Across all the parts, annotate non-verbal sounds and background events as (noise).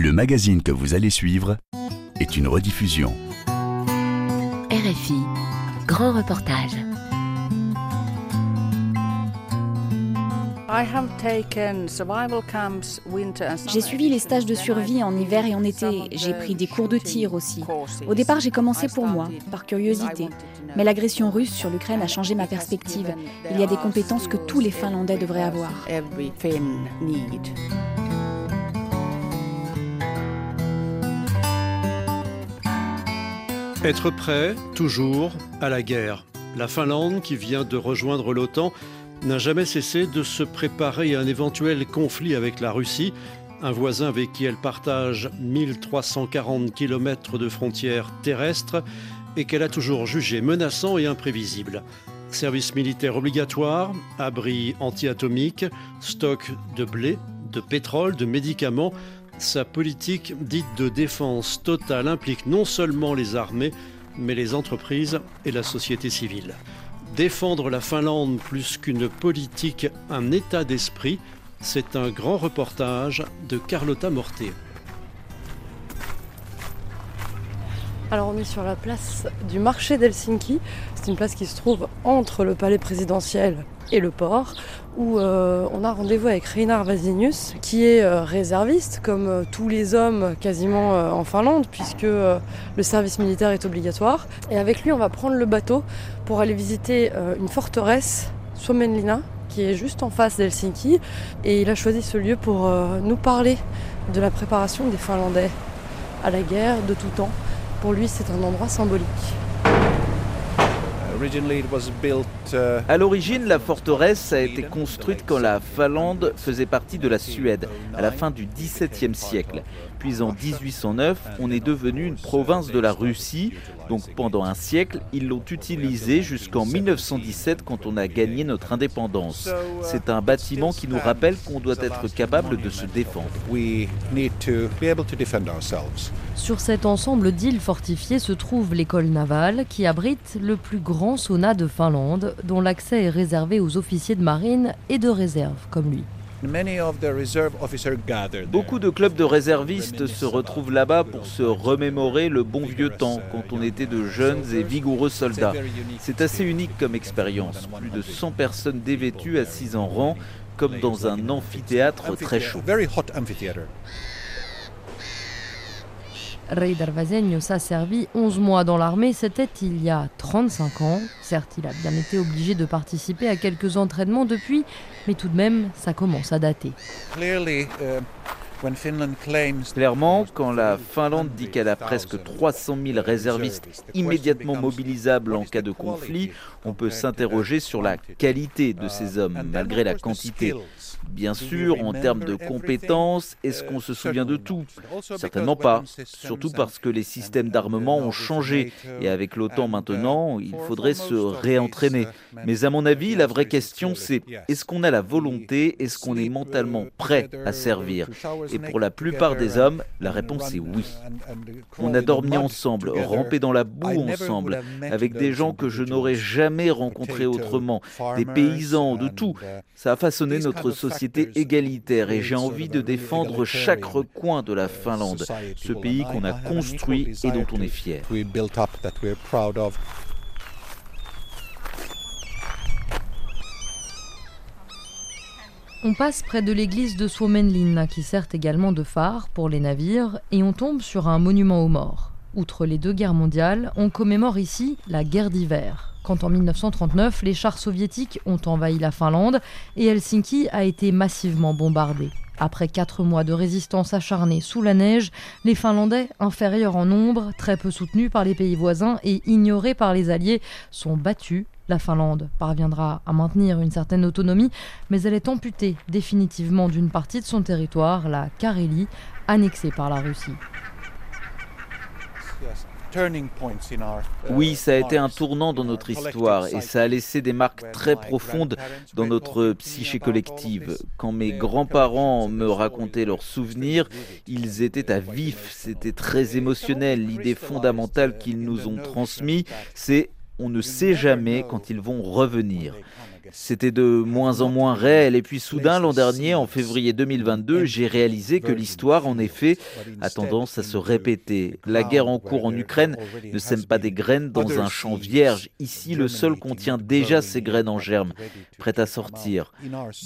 Le magazine que vous allez suivre est une rediffusion. RFI, grand reportage. J'ai suivi les stages de survie en hiver et en été. J'ai pris des cours de tir aussi. Au départ, j'ai commencé pour moi, par curiosité. Mais l'agression russe sur l'Ukraine a changé ma perspective. Il y a des compétences que tous les Finlandais devraient avoir. Être prêt, toujours, à la guerre. La Finlande, qui vient de rejoindre l'OTAN, n'a jamais cessé de se préparer à un éventuel conflit avec la Russie, un voisin avec qui elle partage 1340 km de frontières terrestres et qu'elle a toujours jugé menaçant et imprévisible. Service militaire obligatoire, abri anti-atomique, stock de blé, de pétrole, de médicaments, sa politique dite de défense totale implique non seulement les armées, mais les entreprises et la société civile. Défendre la Finlande plus qu'une politique, un état d'esprit, c'est un grand reportage de Carlotta Morté. Alors on est sur la place du marché d'Helsinki. C'est une place qui se trouve entre le palais présidentiel et le port, où euh, on a rendez-vous avec Reinar Vasinius, qui est euh, réserviste, comme euh, tous les hommes quasiment en Finlande, puisque le service militaire est obligatoire. Et avec lui, on va prendre le bateau pour aller visiter une forteresse, Suomenlinna, qui est juste en face d'Helsinki. Et il a choisi ce lieu pour nous parler de la préparation des Finlandais à la guerre de tout temps. Pour lui, c'est un endroit symbolique. Uh, à l'origine, la forteresse a été construite quand la Finlande faisait partie de la Suède, à la fin du XVIIe siècle. Puis en 1809, on est devenu une province de la Russie. Donc pendant un siècle, ils l'ont utilisé jusqu'en 1917 quand on a gagné notre indépendance. C'est un bâtiment qui nous rappelle qu'on doit être capable de se défendre. Sur cet ensemble d'îles fortifiées se trouve l'école navale qui abrite le plus grand sauna de Finlande, dont l'accès est réservé aux officiers de marine et de réserve comme lui. Beaucoup de clubs de réservistes se retrouvent là-bas pour se remémorer le bon vieux temps, quand on était de jeunes et vigoureux soldats. C'est assez unique comme expérience. Plus de 100 personnes dévêtues assises en rang, comme dans un amphithéâtre très chaud. Ray Darvazenius a servi 11 mois dans l'armée, c'était il y a 35 ans. Certes, il a bien été obligé de participer à quelques entraînements depuis, mais tout de même, ça commence à dater. Uh, Clairement, quand la Finlande dit qu'elle a presque 300 000 réservistes immédiatement mobilisables en cas de conflit, on peut s'interroger sur la qualité de ces hommes, malgré la quantité. Bien sûr, en termes de compétences, est-ce qu'on se souvient de tout? Certainement pas, surtout parce que les systèmes d'armement ont changé. et avec l'OTAN maintenant, il faudrait se réentraîner. Mais à mon avis, la vraie question c'est est-ce qu'on a la volonté, est-ce qu'on est mentalement prêt à servir? Et pour la plupart des hommes, la réponse est oui. On a dormi ensemble, rampé dans la boue ensemble, avec des gens que je n'aurais jamais rencontrés autrement, des paysans, de tout. Ça a façonné notre société égalitaire et j'ai envie de défendre chaque recoin de la Finlande, ce pays qu'on a construit et dont on est fier. On passe près de l'église de Suomenlinna qui sert également de phare pour les navires et on tombe sur un monument aux morts. Outre les deux guerres mondiales, on commémore ici la guerre d'hiver quand en 1939 les chars soviétiques ont envahi la Finlande et Helsinki a été massivement bombardée. Après quatre mois de résistance acharnée sous la neige, les Finlandais, inférieurs en nombre, très peu soutenus par les pays voisins et ignorés par les Alliés, sont battus. La Finlande parviendra à maintenir une certaine autonomie, mais elle est amputée définitivement d'une partie de son territoire, la Carélie, annexée par la Russie. Oui, ça a été un tournant dans notre histoire et ça a laissé des marques très profondes dans notre psyché collective. Quand mes grands-parents me racontaient leurs souvenirs, ils étaient à vif, c'était très émotionnel. L'idée fondamentale qu'ils nous ont transmise, c'est on ne sait jamais quand ils vont revenir. C'était de moins en moins réel. Et puis soudain, l'an dernier, en février 2022, j'ai réalisé que l'histoire, en effet, a tendance à se répéter. La guerre en cours en Ukraine ne sème pas des graines dans un champ vierge. Ici, le sol contient déjà ces graines en germe, prêtes à sortir.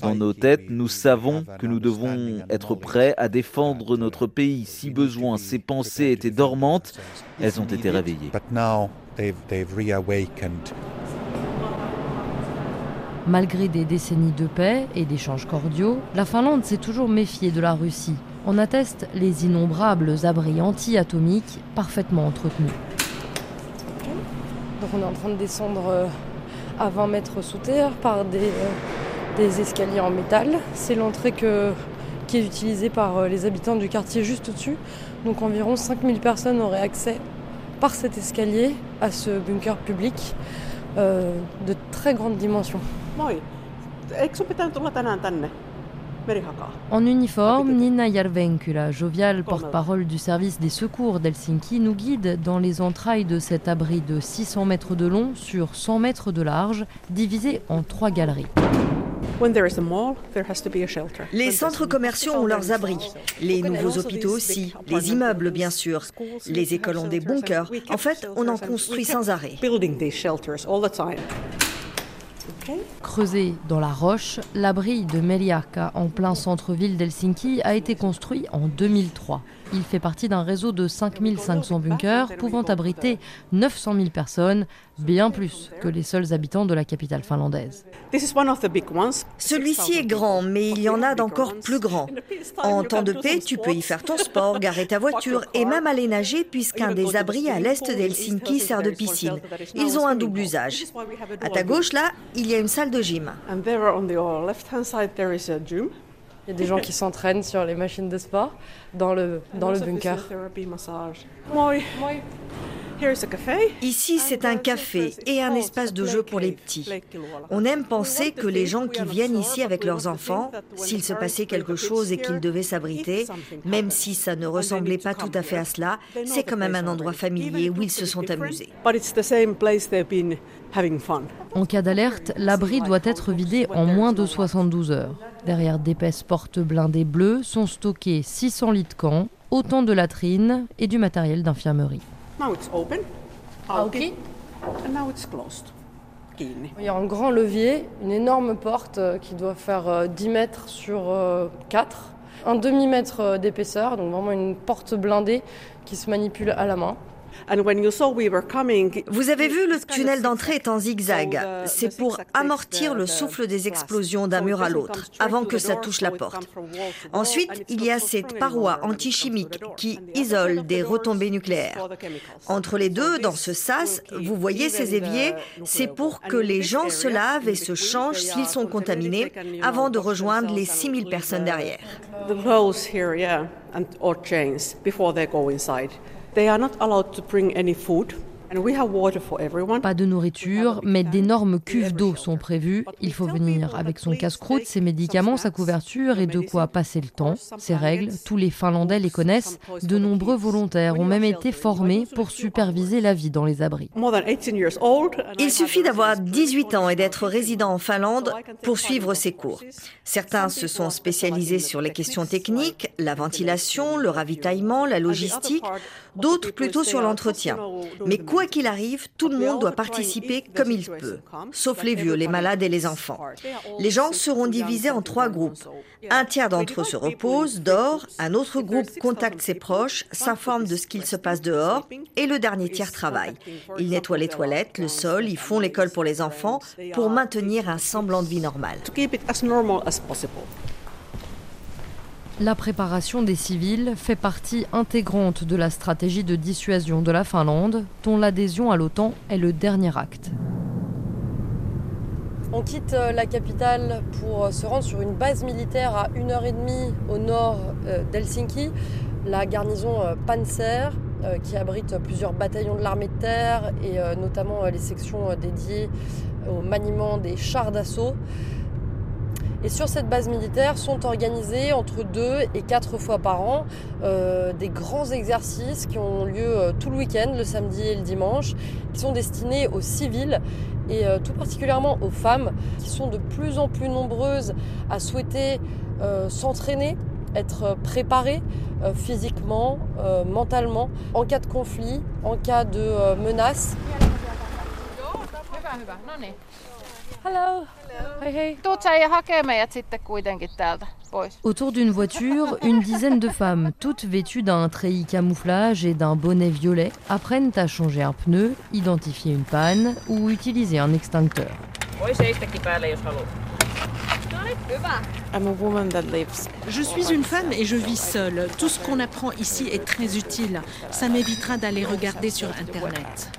Dans nos têtes, nous savons que nous devons être prêts à défendre notre pays si besoin. Ces pensées étaient dormantes, elles ont été réveillées. Malgré des décennies de paix et d'échanges cordiaux, la Finlande s'est toujours méfiée de la Russie. On atteste les innombrables abris anti-atomiques parfaitement entretenus. Donc on est en train de descendre euh, à 20 mètres sous terre par des, euh, des escaliers en métal. C'est l'entrée qui est utilisée par euh, les habitants du quartier juste au-dessus. Donc environ 5000 personnes auraient accès par cet escalier à ce bunker public de très grande dimension. En uniforme, Nina Järvenkylä, joviale porte-parole du service des secours d'Helsinki, nous guide dans les entrailles de cet abri de 600 mètres de long sur 100 mètres de large, divisé en trois galeries. Les centres commerciaux ont leurs abris, les nouveaux hôpitaux aussi, les immeubles bien sûr, les écoles ont des bunkers. En fait, on en construit sans arrêt. Creusé dans la roche, l'abri de Meliaka, en plein centre-ville d'Helsinki, a été construit en 2003. Il fait partie d'un réseau de 5500 bunkers pouvant abriter 900 000 personnes, bien plus que les seuls habitants de la capitale finlandaise. Celui-ci est grand, mais il y en a d'encore plus grands. En temps de paix, tu peux y faire ton sport, garer ta voiture et même aller nager puisqu'un des abris à l'est d'Helsinki sert de piscine. Ils ont un double usage. À ta gauche, là, il y a une salle de gym. Il y a des gens qui s'entraînent sur les machines de sport dans le, dans le bunker. Ici, c'est un café et un espace de jeu pour les petits. On aime penser que les gens qui viennent ici avec leurs enfants, s'il se passait quelque chose et qu'ils devaient s'abriter, même si ça ne ressemblait pas tout à fait à cela, c'est quand même un endroit familier où ils se sont amusés. En cas d'alerte, l'abri doit être vidé en moins de 72 heures. Derrière d'épaisses portes blindées bleues sont stockés 600 litres de camp, autant de latrines et du matériel d'infirmerie. Ah, Il y a un grand levier, une énorme porte euh, qui doit faire 10 euh, mètres sur 4, euh, un demi-mètre d'épaisseur, donc vraiment une porte blindée qui se manipule à la main. Vous avez vu, le tunnel d'entrée est en zigzag. C'est pour amortir le souffle des explosions d'un mur à l'autre, avant que ça touche la porte. Ensuite, il y a cette paroi antichimique qui isole des retombées nucléaires. Entre les deux, dans ce sas, vous voyez ces éviers, c'est pour que les gens se lavent et se changent s'ils sont contaminés avant de rejoindre les 6000 personnes derrière. They are not allowed to bring any food. Pas de nourriture, mais d'énormes cuves d'eau sont prévues. Il faut venir avec son casse-croûte, ses médicaments, sa couverture et de quoi passer le temps. Ces règles, tous les Finlandais les connaissent. De nombreux volontaires ont même été formés pour superviser la vie dans les abris. Il suffit d'avoir 18 ans et d'être résident en Finlande pour suivre ces cours. Certains se sont spécialisés sur les questions techniques, la ventilation, le ravitaillement, la logistique, d'autres plutôt sur l'entretien. Mais quoi quoi qu'il arrive, tout le monde doit participer comme il peut, sauf les vieux, les malades et les enfants. Les gens seront divisés en trois groupes. Un tiers d'entre eux se repose, dort, un autre groupe contacte ses proches, s'informe de ce qu'il se passe dehors, et le dernier tiers travaille. Ils nettoient les toilettes, le sol, ils font l'école pour les enfants pour maintenir un semblant de vie normale. La préparation des civils fait partie intégrante de la stratégie de dissuasion de la Finlande, dont l'adhésion à l'OTAN est le dernier acte. On quitte euh, la capitale pour euh, se rendre sur une base militaire à 1h30 au nord euh, d'Helsinki, la garnison Panzer, qui abrite plusieurs bataillons de l'armée de terre et notamment les sections dédiées au maniement des chars d'assaut. Et sur cette base militaire sont organisés entre deux et quatre fois par an euh, des grands exercices qui ont lieu euh, tout le week-end, le samedi et le dimanche, qui sont destinés aux civils et euh, tout particulièrement aux femmes qui sont de plus en plus nombreuses à souhaiter s'entraîner, être préparées physiquement, mentalement, en cas de conflit, en cas de menace. Autour d'une voiture, une dizaine de femmes, toutes vêtues d'un treillis camouflage et d'un bonnet violet, apprennent à changer un pneu, identifier une panne ou utiliser un extincteur. Je suis une femme et je vis seule. Tout ce qu'on apprend ici est très utile. Ça m'évitera d'aller regarder sur Internet.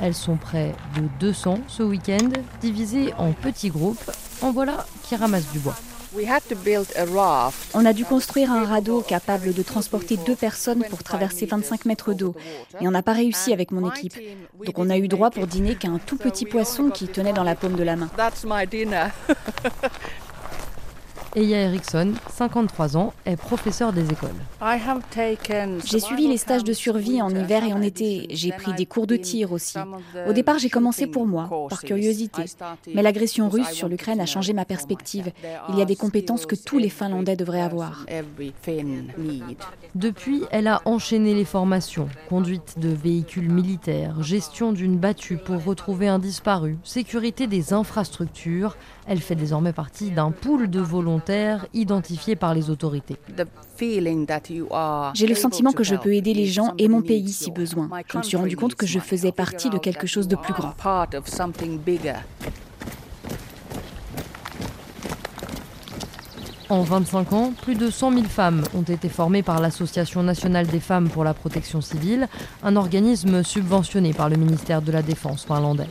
Elles sont près de 200 ce week-end, divisées en petits groupes. En voilà qui ramassent du bois. On a dû construire un radeau capable de transporter deux personnes pour traverser 25 mètres d'eau. Et on n'a pas réussi avec mon équipe. Donc on a eu droit pour dîner qu'à un tout petit poisson qui tenait dans la paume de la main. (laughs) Eya Erickson, 53 ans, est professeur des écoles. J'ai suivi les stages de survie en hiver et en été. J'ai pris des cours de tir aussi. Au départ, j'ai commencé pour moi, par curiosité. Mais l'agression russe sur l'Ukraine a changé ma perspective. Il y a des compétences que tous les Finlandais devraient avoir. Depuis, elle a enchaîné les formations, conduite de véhicules militaires, gestion d'une battue pour retrouver un disparu, sécurité des infrastructures. Elle fait désormais partie d'un pool de volontaires identifiés par les autorités. J'ai le sentiment que je peux aider les gens et mon pays si besoin. Je me suis rendu compte que je faisais partie de quelque chose de plus grand. En 25 ans, plus de 100 000 femmes ont été formées par l'Association nationale des femmes pour la protection civile, un organisme subventionné par le ministère de la Défense finlandais.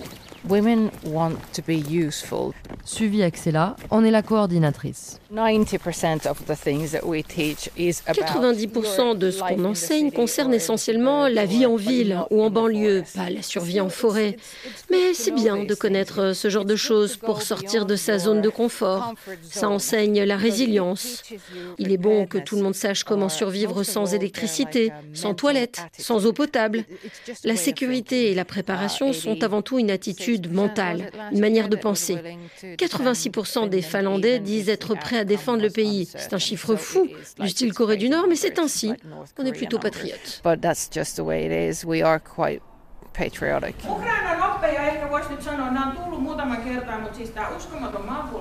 Women want to be useful. Suvi Axela en est la coordinatrice. 90% de ce qu'on enseigne concerne essentiellement la vie en ville ou en banlieue, pas la survie en forêt. Mais c'est bien de connaître ce genre de choses pour sortir de sa zone de confort. Ça enseigne la résilience. Il est bon que tout le monde sache comment survivre sans électricité, sans toilette, sans eau potable. La sécurité et la préparation sont avant tout une attitude mentale, une manière de penser. 86% des Finlandais disent être prêts à défendre le pays. C'est un chiffre fou, du style Corée du Nord, mais c'est ainsi. On est plutôt patriotes.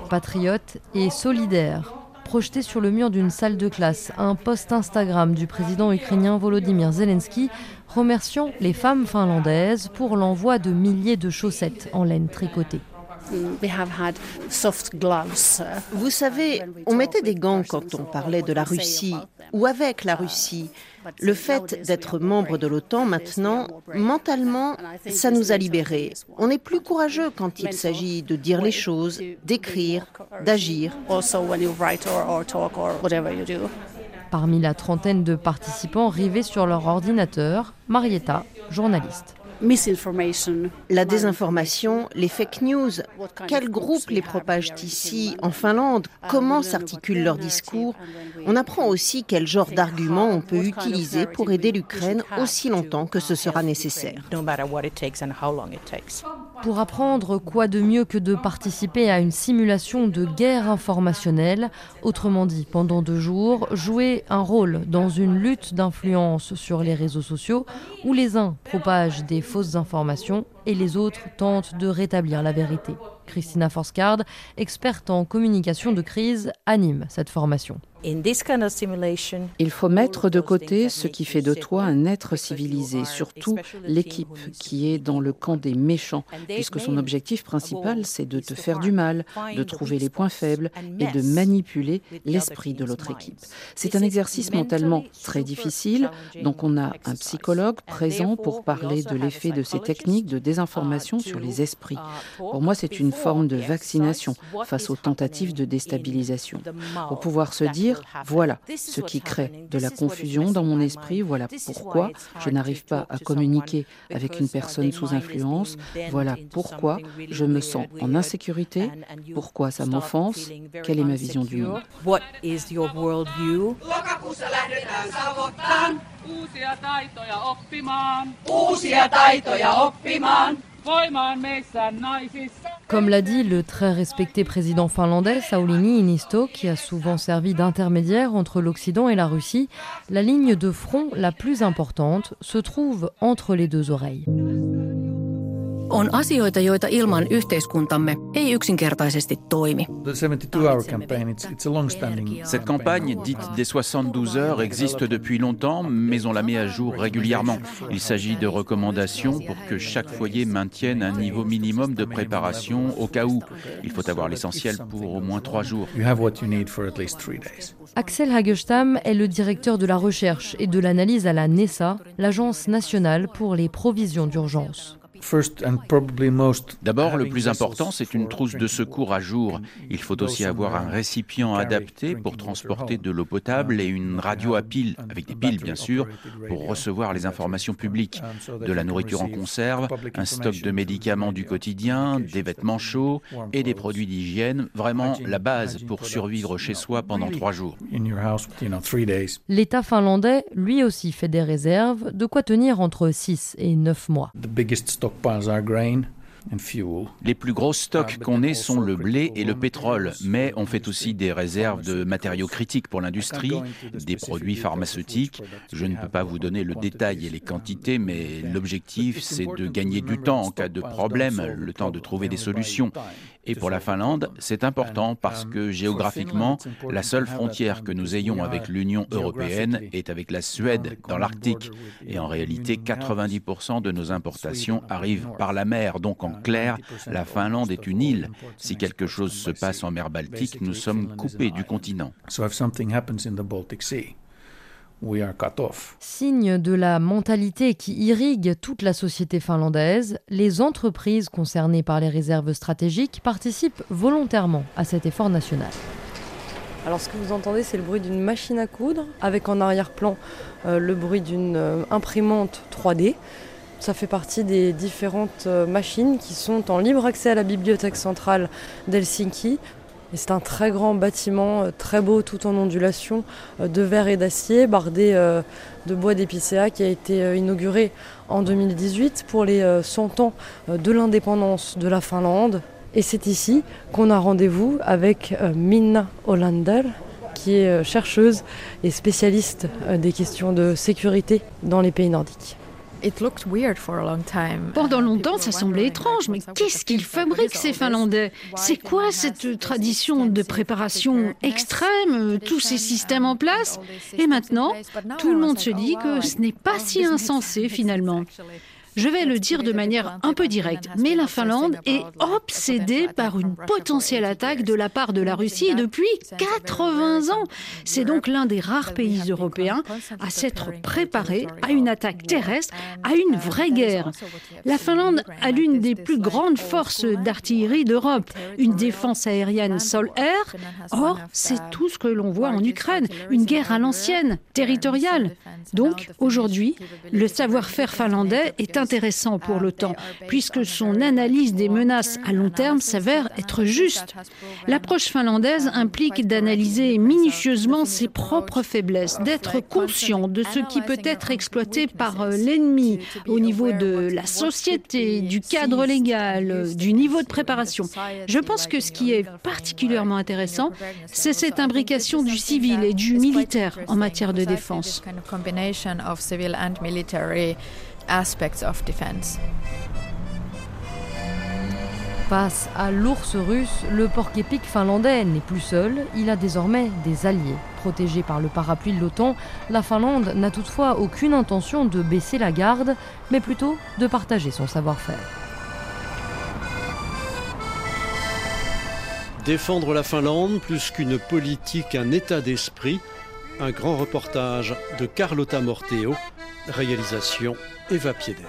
Patriote et solidaire. Projeté sur le mur d'une salle de classe, un post Instagram du président ukrainien Volodymyr Zelensky remerciant les femmes finlandaises pour l'envoi de milliers de chaussettes en laine tricotée. Vous savez, on mettait des gants quand on parlait de la Russie ou avec la Russie. Le fait d'être membre de l'OTAN maintenant, mentalement, ça nous a libérés. On est plus courageux quand il s'agit de dire les choses, d'écrire, d'agir. Parmi la trentaine de participants rivés sur leur ordinateur, Marietta, journaliste. La désinformation, les fake news, quels groupes les propagent ici, en Finlande, comment s'articulent leurs discours? On apprend aussi quel genre d'arguments on peut utiliser pour aider l'Ukraine aussi longtemps que ce sera nécessaire. Pour apprendre quoi de mieux que de participer à une simulation de guerre informationnelle, autrement dit, pendant deux jours, jouer un rôle dans une lutte d'influence sur les réseaux sociaux où les uns propagent des fausses informations et les autres tentent de rétablir la vérité. Christina Forsgaard, experte en communication de crise, anime cette formation. Il faut mettre de côté ce qui fait de toi un être civilisé, surtout l'équipe qui est dans le camp des méchants, puisque son objectif principal, c'est de te faire du mal, de trouver les points faibles et de manipuler l'esprit de l'autre équipe. C'est un exercice mentalement très difficile, donc on a un psychologue présent pour parler de l'effet de ces techniques de désinformation sur les esprits. Pour moi, c'est une forme de vaccination face aux tentatives de déstabilisation. Pour pouvoir se dire dire voilà ce qui crée de la confusion dans mon esprit, voilà pourquoi je n'arrive pas à communiquer avec une personne sous influence, voilà pourquoi je me sens en insécurité, pourquoi ça m'offense, quelle est ma vision du monde? Comme l'a dit le très respecté président finlandais Saulini Inisto, qui a souvent servi d'intermédiaire entre l'Occident et la Russie, la ligne de front la plus importante se trouve entre les deux oreilles. On asioita, joita ilman yhteiskuntamme ei yksinkertaisesti toimi. Cette campagne, dite des 72 heures, existe depuis longtemps, mais on la met à jour régulièrement. Il s'agit de recommandations pour que chaque foyer maintienne un niveau minimum de préparation au cas où. Il faut avoir l'essentiel pour au moins trois jours. Axel Hagestam est le directeur de la recherche et de l'analyse à la NESA, l'Agence nationale pour les provisions d'urgence. D'abord, le plus important, c'est une trousse de secours à jour. Il faut aussi avoir un récipient adapté pour transporter de l'eau potable et une radio à piles, avec des piles bien sûr, pour recevoir les informations publiques. De la nourriture en conserve, un stock de médicaments du quotidien, des vêtements chauds et des produits d'hygiène, vraiment la base pour survivre chez soi pendant trois jours. L'État finlandais, lui aussi, fait des réserves, de quoi tenir entre 6 et 9 mois. Les plus gros stocks qu'on ait sont le blé et le pétrole, mais on fait aussi des réserves de matériaux critiques pour l'industrie, des produits pharmaceutiques. Je ne peux pas vous donner le détail et les quantités, mais l'objectif, c'est de gagner du temps en cas de problème, le temps de trouver des solutions. Et pour la Finlande, c'est important parce que géographiquement, la seule frontière que nous ayons avec l'Union européenne est avec la Suède dans l'Arctique. Et en réalité, 90% de nos importations arrivent par la mer. Donc en clair, la Finlande est une île. Si quelque chose se passe en mer Baltique, nous sommes coupés du continent. Signe de la mentalité qui irrigue toute la société finlandaise, les entreprises concernées par les réserves stratégiques participent volontairement à cet effort national. Alors ce que vous entendez, c'est le bruit d'une machine à coudre, avec en arrière-plan euh, le bruit d'une euh, imprimante 3D. Ça fait partie des différentes euh, machines qui sont en libre accès à la bibliothèque centrale d'Helsinki c'est un très grand bâtiment, euh, très beau, tout en ondulation, euh, de verre et d'acier, bardé euh, de bois d'épicéa, qui a été inauguré en 2018 pour les 100 ans de l'indépendance de la Finlande. Et c'est ici qu'on a rendez-vous avec Minna Hollander, qui est chercheuse et spécialiste des questions de sécurité dans les pays nordiques. Pendant longtemps, ça semblait étrange, mais qu'est-ce qu'ils fabriquent ces Finlandais? C'est quoi cette tradition de préparation extrême, tous ces systèmes en place? Et maintenant, tout le monde se dit que ce n'est pas si insensé finalement. Je vais le dire de manière un peu directe, mais la Finlande est obsédée par une potentielle attaque de la part de la Russie depuis 80 ans. C'est donc l'un des rares pays européens à s'être préparé à une attaque terrestre, à une vraie guerre. La Finlande a l'une des plus grandes forces d'artillerie d'Europe, une défense aérienne sol-air. Or, c'est tout ce que l'on voit en Ukraine, une guerre à l'ancienne, territoriale. Donc, aujourd'hui, le savoir-faire finlandais est un intéressant pour l'OTAN, puisque son analyse des menaces à long terme s'avère être juste. L'approche finlandaise implique d'analyser minutieusement ses propres faiblesses, d'être conscient de ce qui peut être exploité par euh, l'ennemi au niveau de la société, du cadre légal, du niveau de préparation. Je pense que ce qui est particulièrement intéressant, c'est cette imbrication du civil et du militaire en matière de défense aspects of defense. Face à l'ours russe, le porc-épic finlandais n'est plus seul, il a désormais des alliés. Protégé par le parapluie de l'OTAN, la Finlande n'a toutefois aucune intention de baisser la garde, mais plutôt de partager son savoir-faire. Défendre la Finlande, plus qu'une politique, un état d'esprit, un grand reportage de Carlotta Morteo, réalisation Eva Piedel.